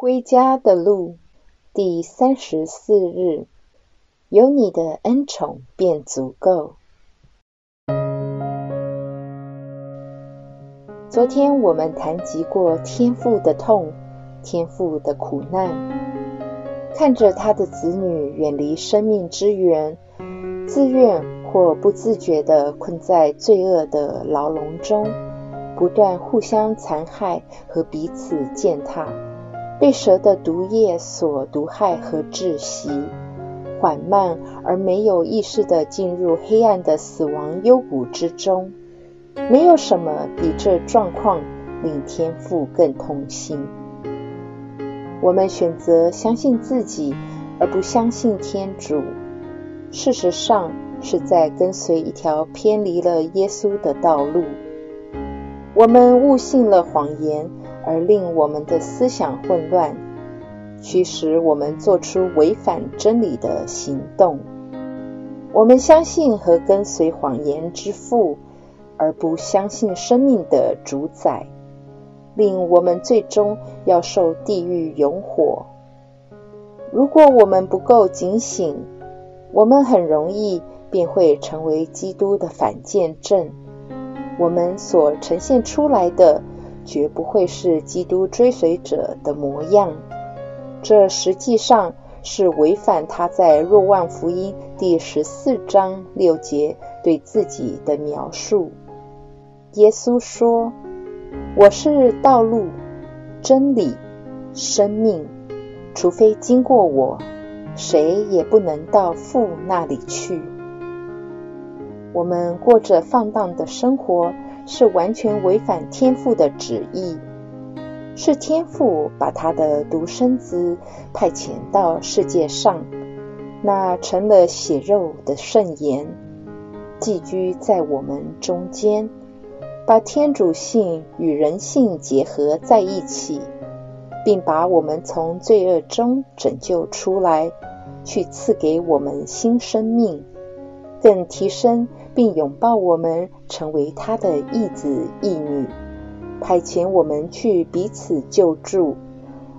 归家的路，第三十四日，有你的恩宠便足够。昨天我们谈及过天父的痛，天父的苦难，看着他的子女远离生命之源，自愿或不自觉地困在罪恶的牢笼中，不断互相残害和彼此践踏。被蛇的毒液所毒害和窒息，缓慢而没有意识地进入黑暗的死亡幽谷之中。没有什么比这状况令天父更痛心。我们选择相信自己，而不相信天主。事实上，是在跟随一条偏离了耶稣的道路。我们误信了谎言。而令我们的思想混乱，驱使我们做出违反真理的行动。我们相信和跟随谎言之父，而不相信生命的主宰，令我们最终要受地狱永火。如果我们不够警醒，我们很容易便会成为基督的反见证。我们所呈现出来的。绝不会是基督追随者的模样，这实际上是违反他在若望福音第十四章六节对自己的描述。耶稣说：“我是道路、真理、生命，除非经过我，谁也不能到父那里去。”我们过着放荡的生活。是完全违反天父的旨意，是天父把他的独生子派遣到世界上，那成了血肉的圣言，寄居在我们中间，把天主性与人性结合在一起，并把我们从罪恶中拯救出来，去赐给我们新生命，更提升。并拥抱我们，成为他的义子义女，派遣我们去彼此救助，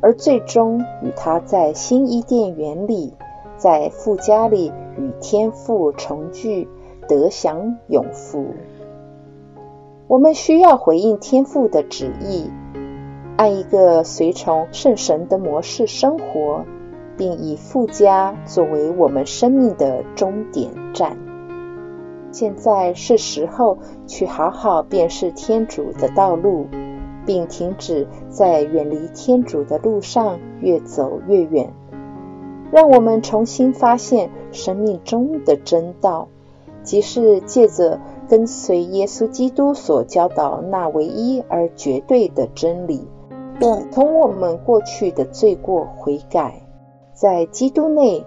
而最终与他在新伊甸园里，在富家里与天父重聚，得享永福。我们需要回应天父的旨意，按一个随从圣神的模式生活，并以富家作为我们生命的终点站。现在是时候去好好辨识天主的道路，并停止在远离天主的路上越走越远。让我们重新发现生命中的真道，即是借着跟随耶稣基督所教导那唯一而绝对的真理，并同我们过去的罪过悔改，在基督内，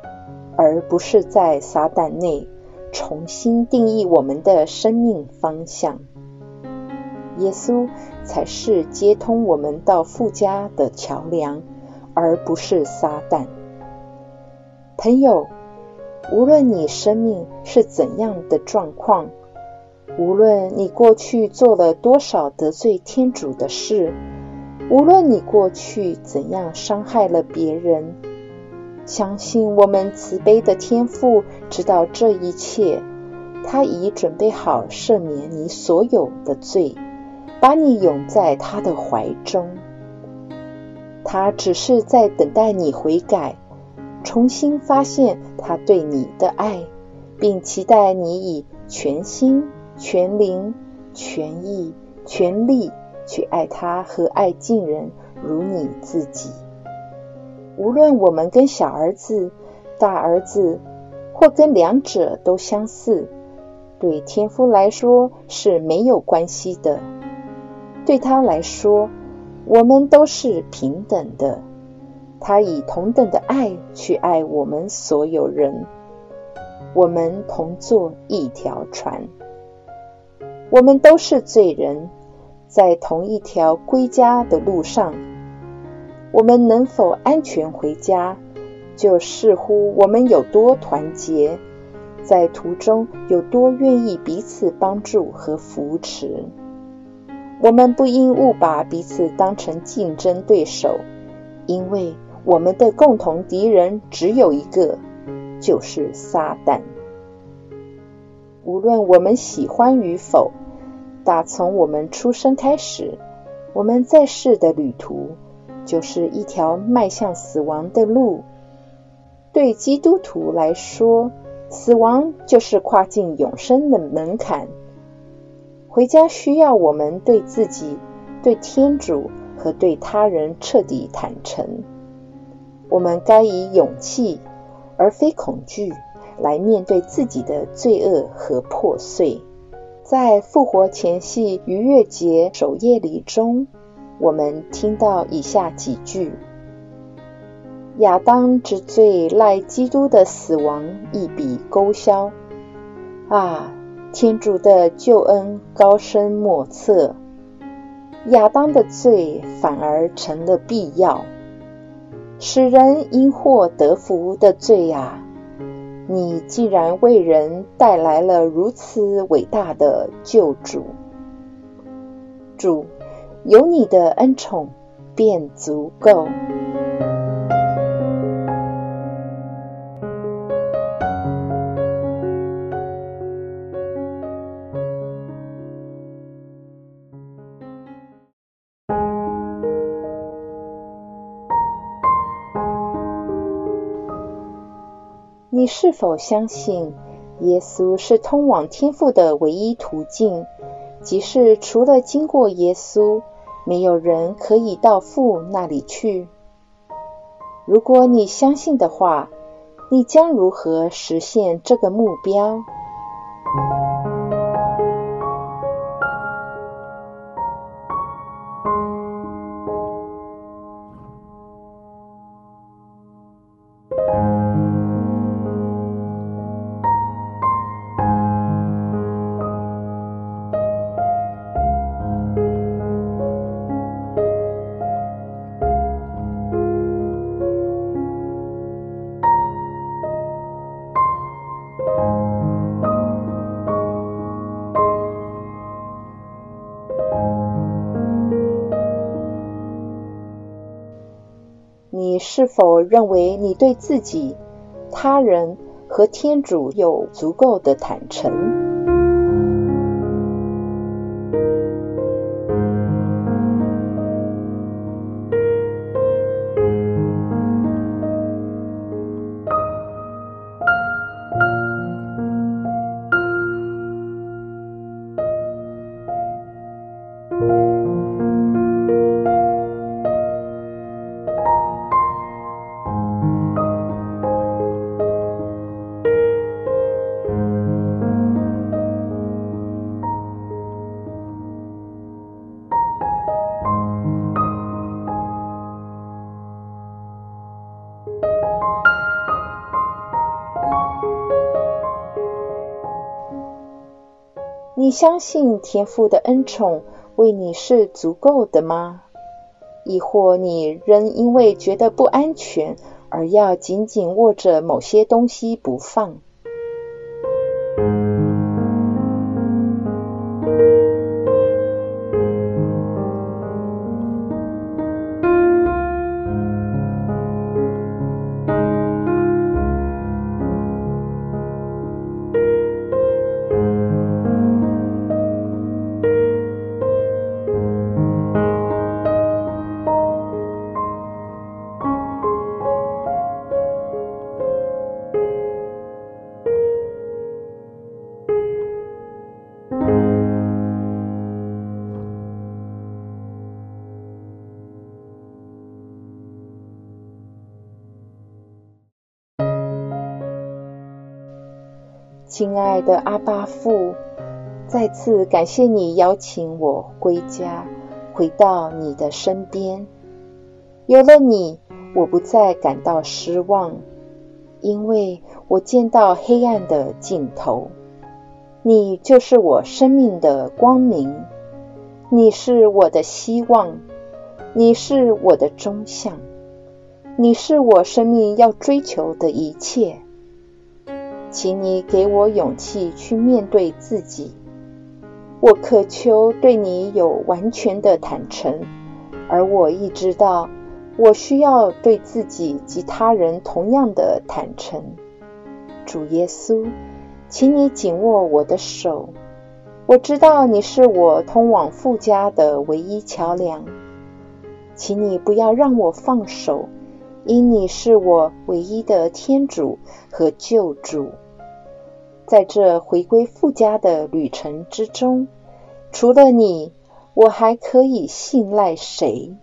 而不是在撒旦内。重新定义我们的生命方向，耶稣才是接通我们到富家的桥梁，而不是撒旦。朋友，无论你生命是怎样的状况，无论你过去做了多少得罪天主的事，无论你过去怎样伤害了别人。相信我们慈悲的天父知道这一切，他已准备好赦免你所有的罪，把你拥在他的怀中。他只是在等待你悔改，重新发现他对你的爱，并期待你以全心、全灵、全意、全力去爱他和爱近人，如你自己。无论我们跟小儿子、大儿子，或跟两者都相似，对天父来说是没有关系的。对他来说，我们都是平等的。他以同等的爱去爱我们所有人。我们同坐一条船，我们都是罪人，在同一条归家的路上。我们能否安全回家，就视乎我们有多团结，在途中有多愿意彼此帮助和扶持。我们不应误把彼此当成竞争对手，因为我们的共同敌人只有一个，就是撒旦。无论我们喜欢与否，打从我们出生开始，我们在世的旅途就是一条迈向死亡的路。对基督徒来说，死亡就是跨进永生的门槛。回家需要我们对自己、对天主和对他人彻底坦诚。我们该以勇气，而非恐惧，来面对自己的罪恶和破碎。在复活前夕逾越节守夜礼中，我们听到以下几句：亚当之罪赖基督的死亡一笔勾销。啊，天主的救恩高深莫测，亚当的罪反而成了必要。使人因祸得福的罪呀！你既然为人带来了如此伟大的救主，主有你的恩宠便足够。你是否相信耶稣是通往天父的唯一途径？即是除了经过耶稣，没有人可以到父那里去。如果你相信的话，你将如何实现这个目标？你是否认为你对自己、他人和天主有足够的坦诚？你相信天父的恩宠为你是足够的吗？亦或你仍因为觉得不安全而要紧紧握着某些东西不放？亲爱的阿巴父，再次感谢你邀请我归家，回到你的身边。有了你，我不再感到失望，因为我见到黑暗的尽头。你就是我生命的光明，你是我的希望，你是我的终向，你是我生命要追求的一切。请你给我勇气去面对自己。我渴求对你有完全的坦诚，而我亦知道，我需要对自己及他人同样的坦诚。主耶稣，请你紧握我的手。我知道你是我通往富家的唯一桥梁，请你不要让我放手，因你是我唯一的天主和救主。在这回归父家的旅程之中，除了你，我还可以信赖谁？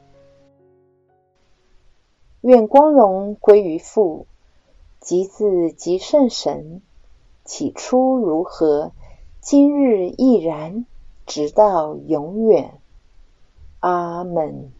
愿光荣归于父，及子，及圣神。起初如何？今日亦然，直到永远。阿门。